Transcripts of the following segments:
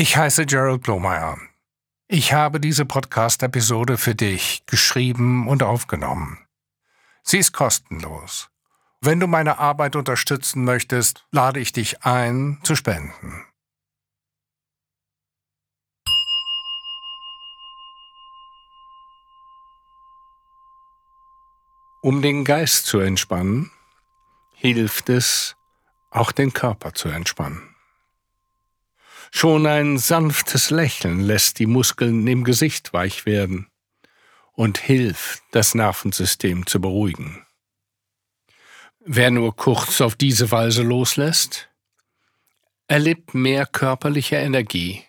Ich heiße Gerald Blomeyer. Ich habe diese Podcast-Episode für dich geschrieben und aufgenommen. Sie ist kostenlos. Wenn du meine Arbeit unterstützen möchtest, lade ich dich ein, zu spenden. Um den Geist zu entspannen, hilft es, auch den Körper zu entspannen. Schon ein sanftes Lächeln lässt die Muskeln im Gesicht weich werden und hilft, das Nervensystem zu beruhigen. Wer nur kurz auf diese Weise loslässt, erlebt mehr körperliche Energie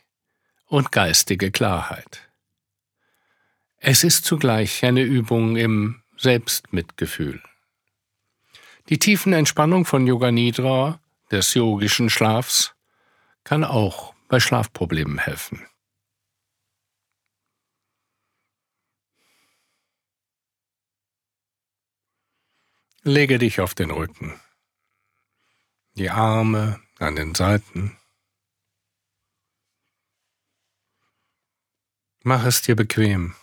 und geistige Klarheit. Es ist zugleich eine Übung im Selbstmitgefühl. Die tiefen Entspannung von Yoga Nidra, des yogischen Schlafs, kann auch bei Schlafproblemen helfen. Lege dich auf den Rücken, die Arme an den Seiten. Mach es dir bequem.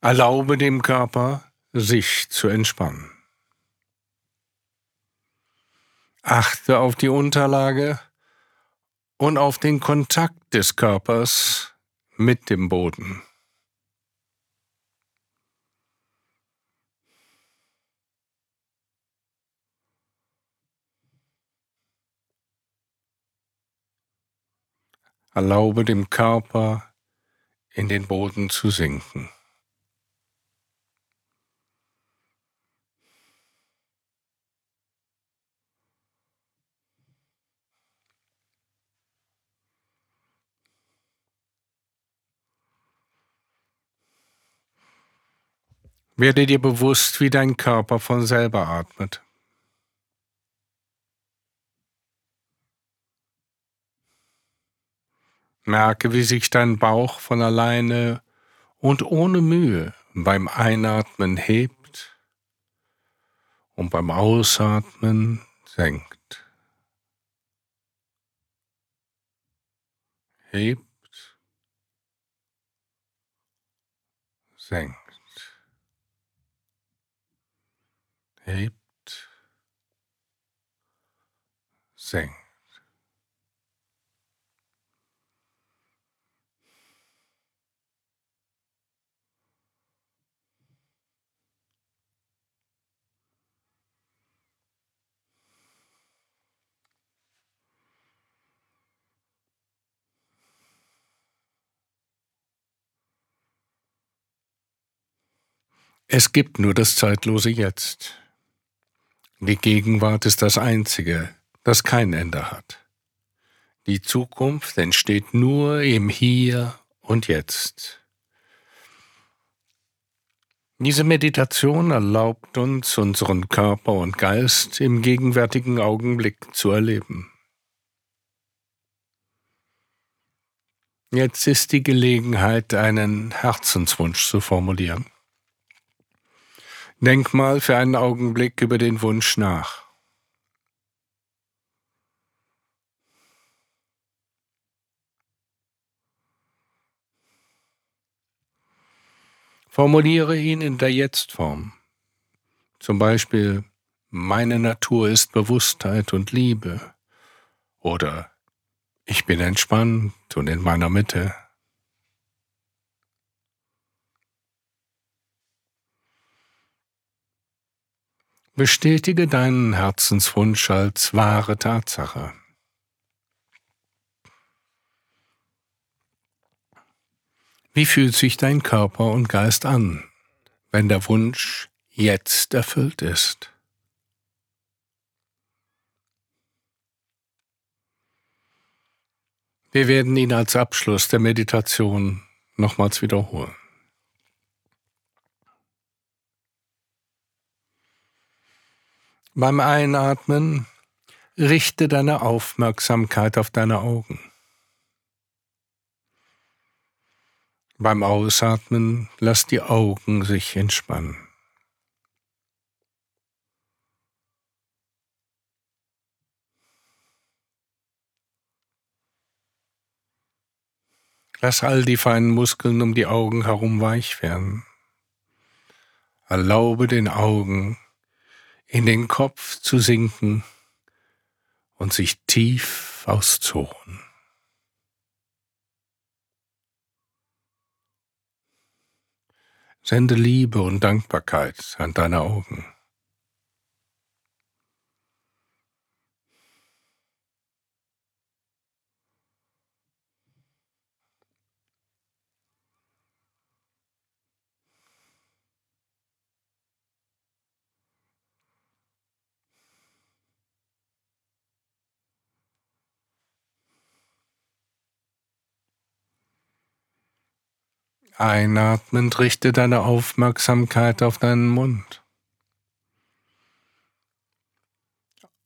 Erlaube dem Körper, sich zu entspannen. Achte auf die Unterlage und auf den Kontakt des Körpers mit dem Boden. Erlaube dem Körper in den Boden zu sinken. Werde dir bewusst, wie dein Körper von selber atmet. Merke, wie sich dein Bauch von alleine und ohne Mühe beim Einatmen hebt und beim Ausatmen senkt. Hebt, senkt. Hebt, senkt. Es gibt nur das zeitlose Jetzt. Die Gegenwart ist das Einzige, das kein Ende hat. Die Zukunft entsteht nur im Hier und Jetzt. Diese Meditation erlaubt uns, unseren Körper und Geist im gegenwärtigen Augenblick zu erleben. Jetzt ist die Gelegenheit, einen Herzenswunsch zu formulieren. Denk mal für einen Augenblick über den Wunsch nach. Formuliere ihn in der Jetztform. Zum Beispiel, meine Natur ist Bewusstheit und Liebe. Oder ich bin entspannt und in meiner Mitte. Bestätige deinen Herzenswunsch als wahre Tatsache. Wie fühlt sich dein Körper und Geist an, wenn der Wunsch jetzt erfüllt ist? Wir werden ihn als Abschluss der Meditation nochmals wiederholen. Beim Einatmen richte deine Aufmerksamkeit auf deine Augen. Beim Ausatmen lass die Augen sich entspannen. Lass all die feinen Muskeln um die Augen herum weich werden. Erlaube den Augen in den Kopf zu sinken und sich tief auszuruhen. Sende Liebe und Dankbarkeit an deine Augen. Einatmend richte deine Aufmerksamkeit auf deinen Mund.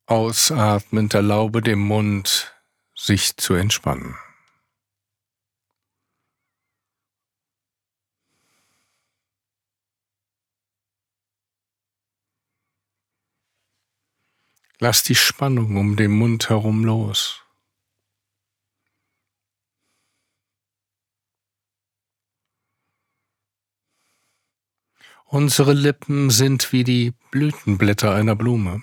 Ausatmend erlaube dem Mund, sich zu entspannen. Lass die Spannung um den Mund herum los. Unsere Lippen sind wie die Blütenblätter einer Blume.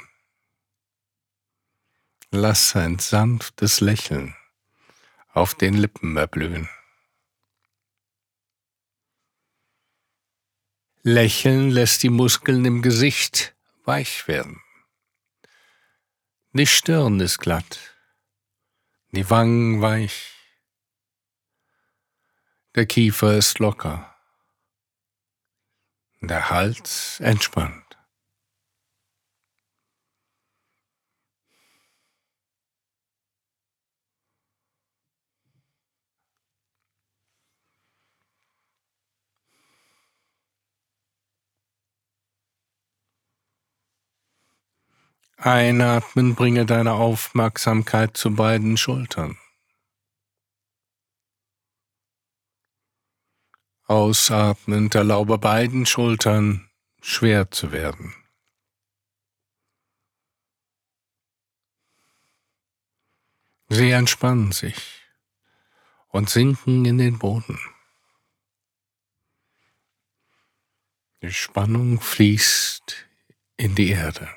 Lass ein sanftes Lächeln auf den Lippen erblühen. Lächeln lässt die Muskeln im Gesicht weich werden. Die Stirn ist glatt, die Wangen weich, der Kiefer ist locker der Hals entspannt. Einatmen bringe deine Aufmerksamkeit zu beiden Schultern. Ausatmend erlaube beiden Schultern schwer zu werden. Sie entspannen sich und sinken in den Boden. Die Spannung fließt in die Erde.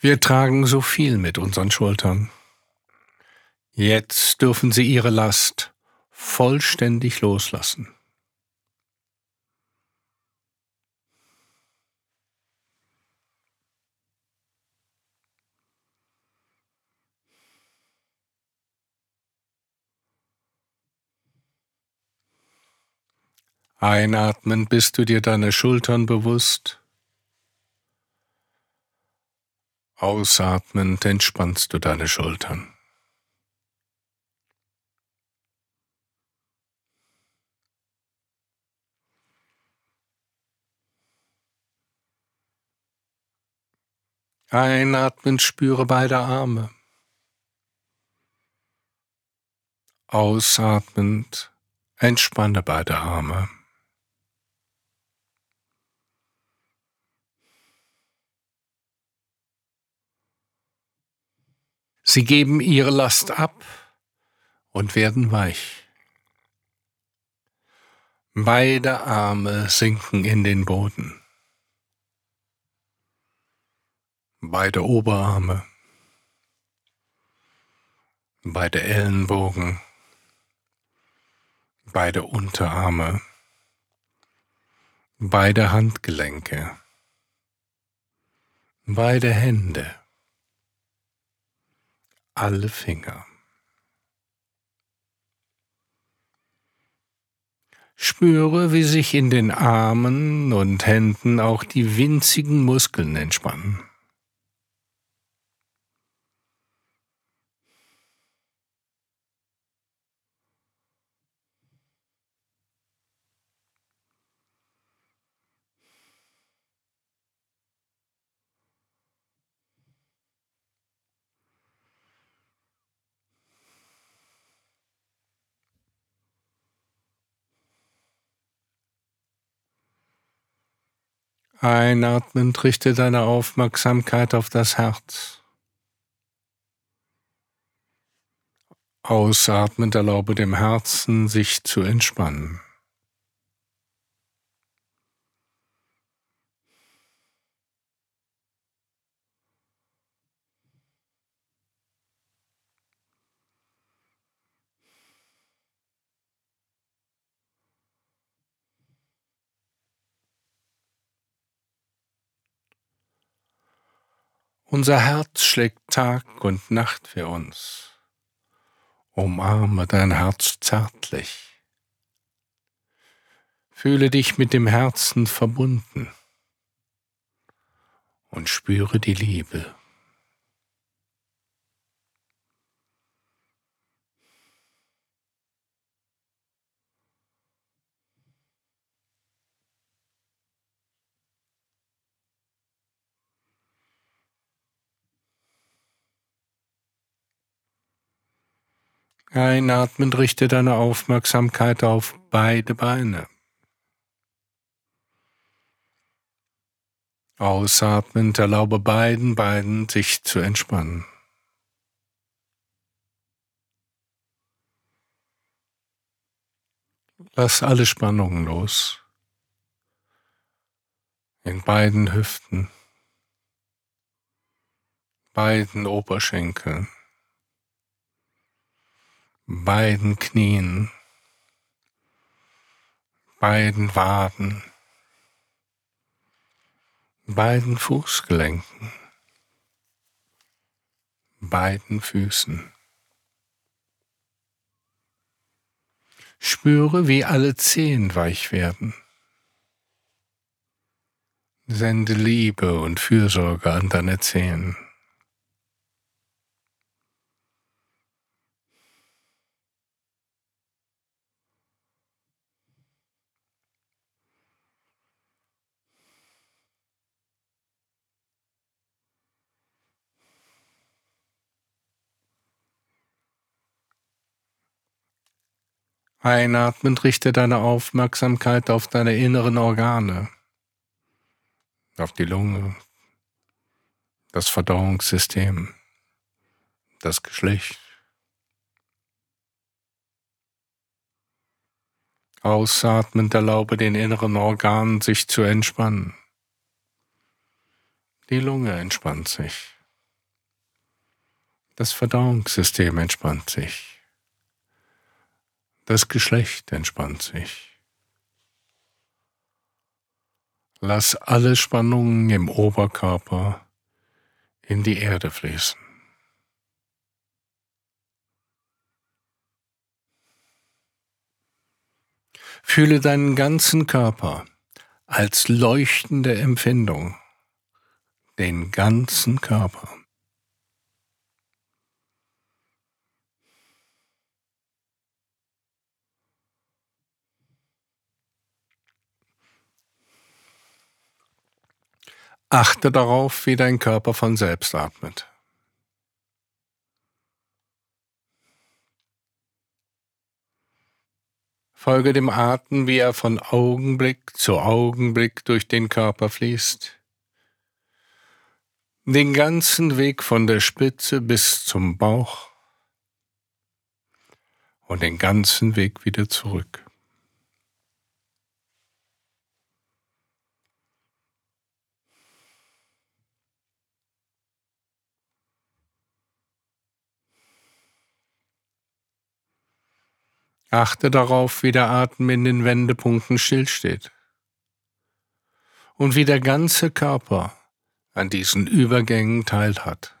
Wir tragen so viel mit unseren Schultern. Jetzt dürfen Sie Ihre Last vollständig loslassen. Einatmen bist du dir deine Schultern bewusst Ausatmend entspannst du deine Schultern. Einatmend spüre beide Arme. Ausatmend entspanne beide Arme. Sie geben ihre Last ab und werden weich. Beide Arme sinken in den Boden. Beide Oberarme, beide Ellenbogen, beide Unterarme, beide Handgelenke, beide Hände alle Finger. Spüre, wie sich in den Armen und Händen auch die winzigen Muskeln entspannen. Einatmend richte deine Aufmerksamkeit auf das Herz. Ausatmend erlaube dem Herzen, sich zu entspannen. Unser Herz schlägt Tag und Nacht für uns. Umarme dein Herz zärtlich. Fühle dich mit dem Herzen verbunden und spüre die Liebe. Einatmend richte deine Aufmerksamkeit auf beide Beine. Ausatmend erlaube beiden Beinen sich zu entspannen. Lass alle Spannungen los. In beiden Hüften, beiden Oberschenkeln beiden Knien, beiden Waden, beiden Fußgelenken, beiden Füßen. Spüre, wie alle Zehen weich werden. Sende Liebe und Fürsorge an deine Zehen. Einatmend richte deine Aufmerksamkeit auf deine inneren Organe, auf die Lunge, das Verdauungssystem, das Geschlecht. Ausatmend erlaube den inneren Organen sich zu entspannen. Die Lunge entspannt sich. Das Verdauungssystem entspannt sich. Das Geschlecht entspannt sich. Lass alle Spannungen im Oberkörper in die Erde fließen. Fühle deinen ganzen Körper als leuchtende Empfindung, den ganzen Körper. Achte darauf, wie dein Körper von selbst atmet. Folge dem Atem, wie er von Augenblick zu Augenblick durch den Körper fließt. Den ganzen Weg von der Spitze bis zum Bauch und den ganzen Weg wieder zurück. Achte darauf, wie der Atem in den Wendepunkten stillsteht und wie der ganze Körper an diesen Übergängen teilhat.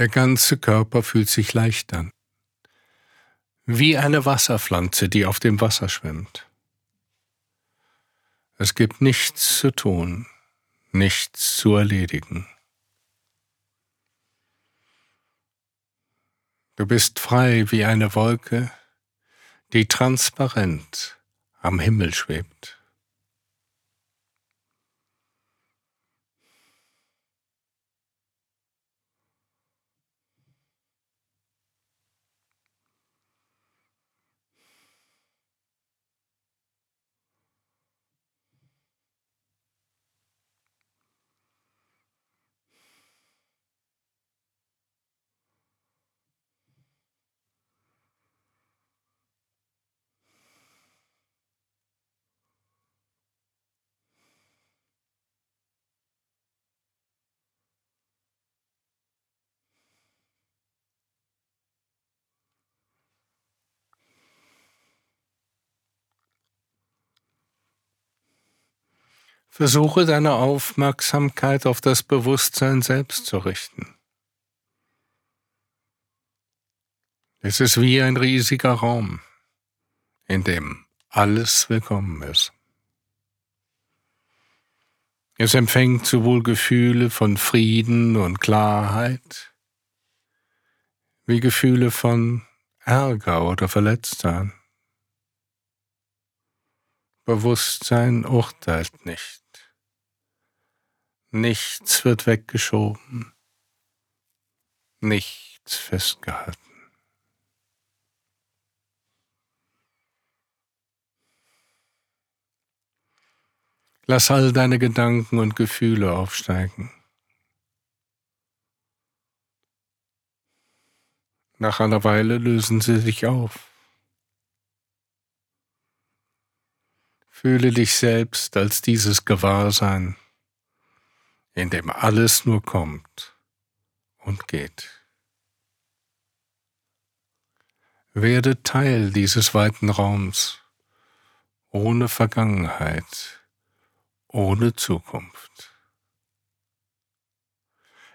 Der ganze Körper fühlt sich leicht an. Wie eine Wasserpflanze, die auf dem Wasser schwimmt. Es gibt nichts zu tun, nichts zu erledigen. Du bist frei wie eine Wolke, die transparent am Himmel schwebt. Versuche deine Aufmerksamkeit auf das Bewusstsein selbst zu richten. Es ist wie ein riesiger Raum, in dem alles willkommen ist. Es empfängt sowohl Gefühle von Frieden und Klarheit wie Gefühle von Ärger oder Verletztsein. Bewusstsein urteilt nicht. Nichts wird weggeschoben, nichts festgehalten. Lass all deine Gedanken und Gefühle aufsteigen. Nach einer Weile lösen sie sich auf. Fühle dich selbst als dieses Gewahrsein, in dem alles nur kommt und geht. Werde Teil dieses weiten Raums, ohne Vergangenheit, ohne Zukunft.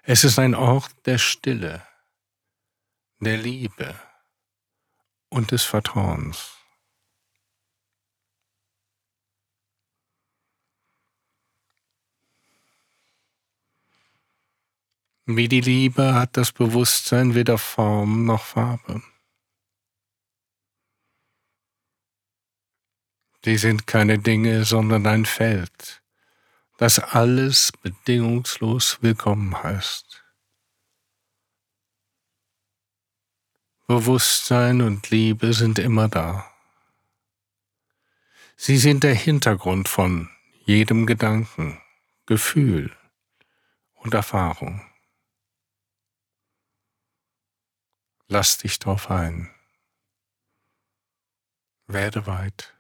Es ist ein Ort der Stille, der Liebe und des Vertrauens. Wie die Liebe hat das Bewusstsein weder Form noch Farbe. Sie sind keine Dinge, sondern ein Feld, das alles bedingungslos willkommen heißt. Bewusstsein und Liebe sind immer da. Sie sind der Hintergrund von jedem Gedanken, Gefühl und Erfahrung. Lass dich drauf ein. Werde weit.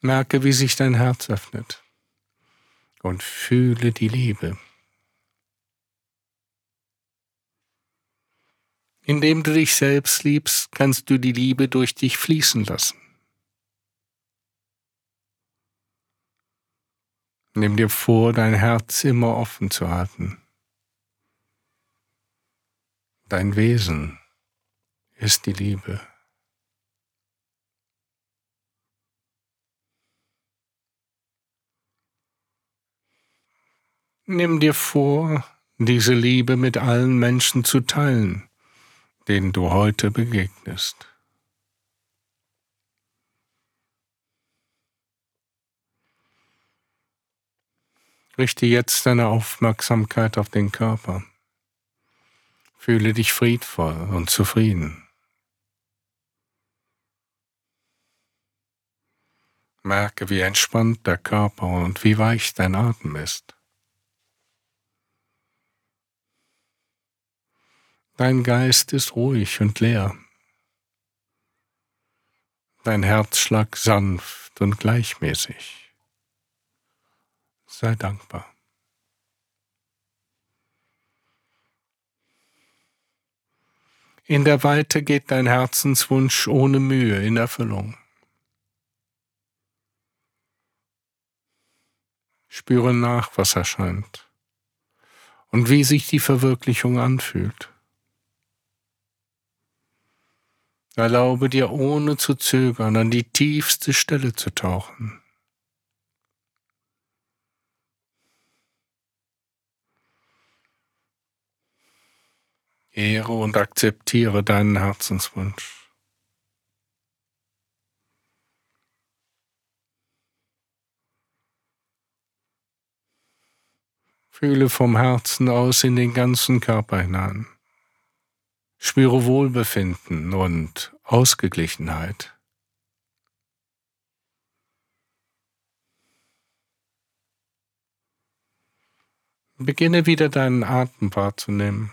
Merke, wie sich dein Herz öffnet und fühle die Liebe. Indem du dich selbst liebst, kannst du die Liebe durch dich fließen lassen. Nimm dir vor, dein Herz immer offen zu halten. Dein Wesen ist die Liebe. Nimm dir vor, diese Liebe mit allen Menschen zu teilen, denen du heute begegnest. Richte jetzt deine Aufmerksamkeit auf den Körper. Fühle dich friedvoll und zufrieden. Merke, wie entspannt der Körper und wie weich dein Atem ist. Dein Geist ist ruhig und leer. Dein Herzschlag sanft und gleichmäßig sei dankbar. In der Weite geht dein Herzenswunsch ohne Mühe in Erfüllung. Spüre nach, was erscheint und wie sich die Verwirklichung anfühlt. Erlaube dir ohne zu zögern an die tiefste Stelle zu tauchen. Ehre und akzeptiere deinen Herzenswunsch. Fühle vom Herzen aus in den ganzen Körper hinein. Spüre Wohlbefinden und Ausgeglichenheit. Beginne wieder deinen Atem wahrzunehmen.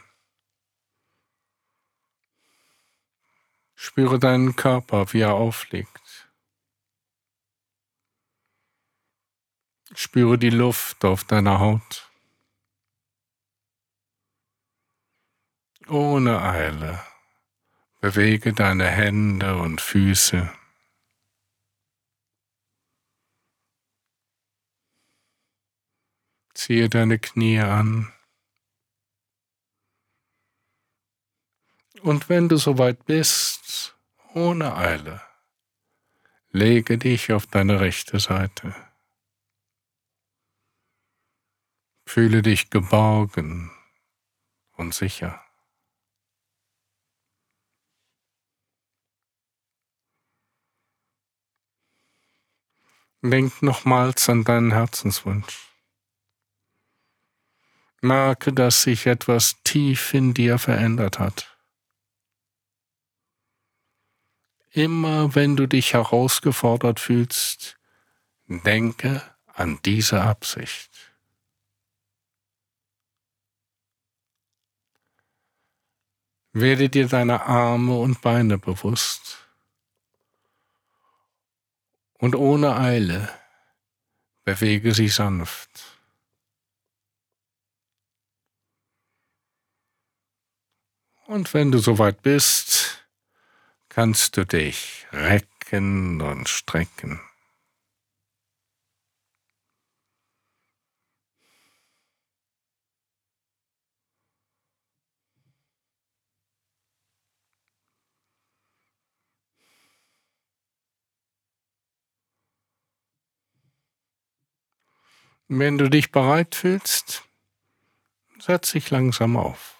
Spüre deinen Körper, wie er aufliegt. Spüre die Luft auf deiner Haut. Ohne Eile bewege deine Hände und Füße. Ziehe deine Knie an. Und wenn du soweit bist, ohne Eile, lege dich auf deine rechte Seite. Fühle dich geborgen und sicher. Denk nochmals an deinen Herzenswunsch. Merke, dass sich etwas tief in dir verändert hat. Immer wenn du dich herausgefordert fühlst, denke an diese Absicht. Werde dir deiner Arme und Beine bewusst und ohne Eile bewege sie sanft. Und wenn du soweit bist, kannst du dich recken und strecken. Wenn du dich bereit fühlst, setz dich langsam auf.